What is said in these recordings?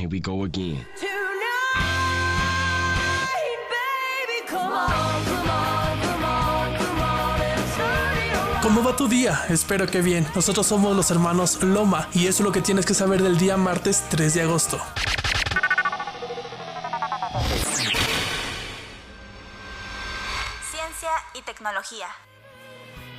Here we go again. ¿Cómo va tu día? Espero que bien. Nosotros somos los hermanos Loma y eso es lo que tienes que saber del día martes 3 de agosto. Ciencia y tecnología.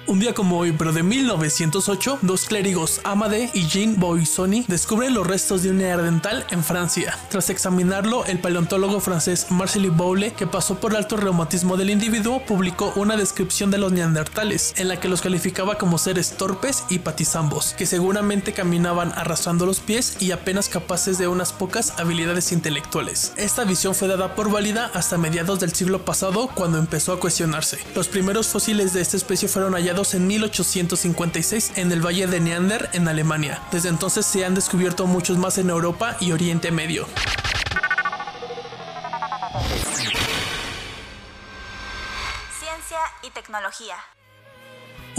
Un día como hoy, pero de 1908, dos clérigos, Amade y Jean Boissoni, descubren los restos de un neandertal en Francia. Tras examinarlo, el paleontólogo francés Marcel Boule, que pasó por alto reumatismo del individuo, publicó una descripción de los neandertales, en la que los calificaba como seres torpes y patizambos, que seguramente caminaban arrastrando los pies y apenas capaces de unas pocas habilidades intelectuales. Esta visión fue dada por válida hasta mediados del siglo pasado, cuando empezó a cuestionarse. Los primeros fósiles de esta especie fueron hallados en 1856 en el Valle de Neander, en Alemania. Desde entonces se han descubierto muchos más en Europa y Oriente Medio. Ciencia y tecnología.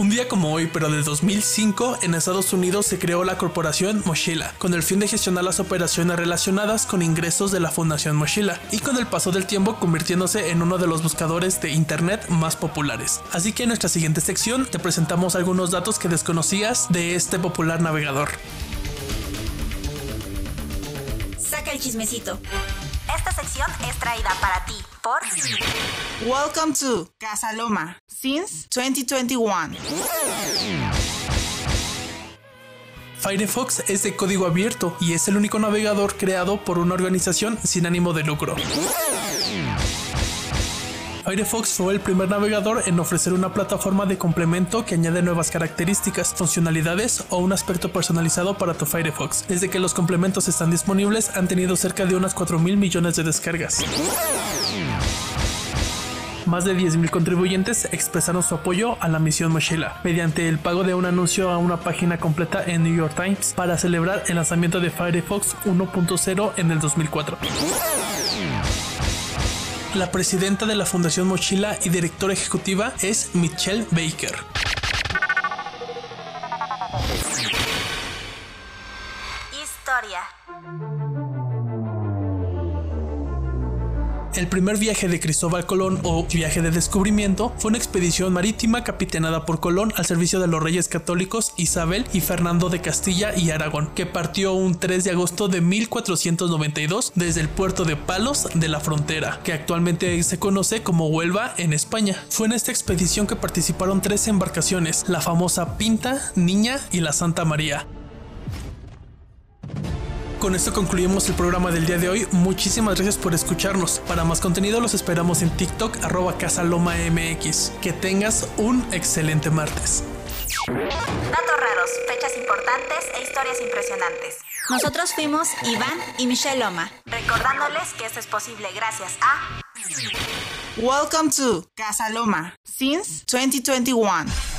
Un día como hoy, pero de 2005, en Estados Unidos se creó la corporación Mochila, con el fin de gestionar las operaciones relacionadas con ingresos de la Fundación Mochila, y con el paso del tiempo convirtiéndose en uno de los buscadores de Internet más populares. Así que en nuestra siguiente sección te presentamos algunos datos que desconocías de este popular navegador. Saca el chismecito. Esta sección es traída para ti por Welcome to Casa Loma since 2021. Firefox es de código abierto y es el único navegador creado por una organización sin ánimo de lucro. Firefox fue el primer navegador en ofrecer una plataforma de complemento que añade nuevas características, funcionalidades o un aspecto personalizado para tu Firefox. Desde que los complementos están disponibles han tenido cerca de unas 4 mil millones de descargas. Más de 10.000 contribuyentes expresaron su apoyo a la misión Mochila mediante el pago de un anuncio a una página completa en New York Times para celebrar el lanzamiento de Firefox 1.0 en el 2004. La presidenta de la Fundación Mochila y directora ejecutiva es Michelle Baker. Historia. El primer viaje de Cristóbal Colón o viaje de descubrimiento fue una expedición marítima capitaneada por Colón al servicio de los reyes católicos Isabel y Fernando de Castilla y Aragón, que partió un 3 de agosto de 1492 desde el puerto de Palos de la Frontera, que actualmente se conoce como Huelva en España. Fue en esta expedición que participaron tres embarcaciones, la famosa Pinta, Niña y la Santa María. Con esto concluimos el programa del día de hoy. Muchísimas gracias por escucharnos. Para más contenido los esperamos en TikTok arroba casalomamx. Que tengas un excelente martes. Datos raros, fechas importantes e historias impresionantes. Nosotros fuimos Iván y Michelle Loma, recordándoles que esto es posible gracias a Welcome to Casa Loma since 2021.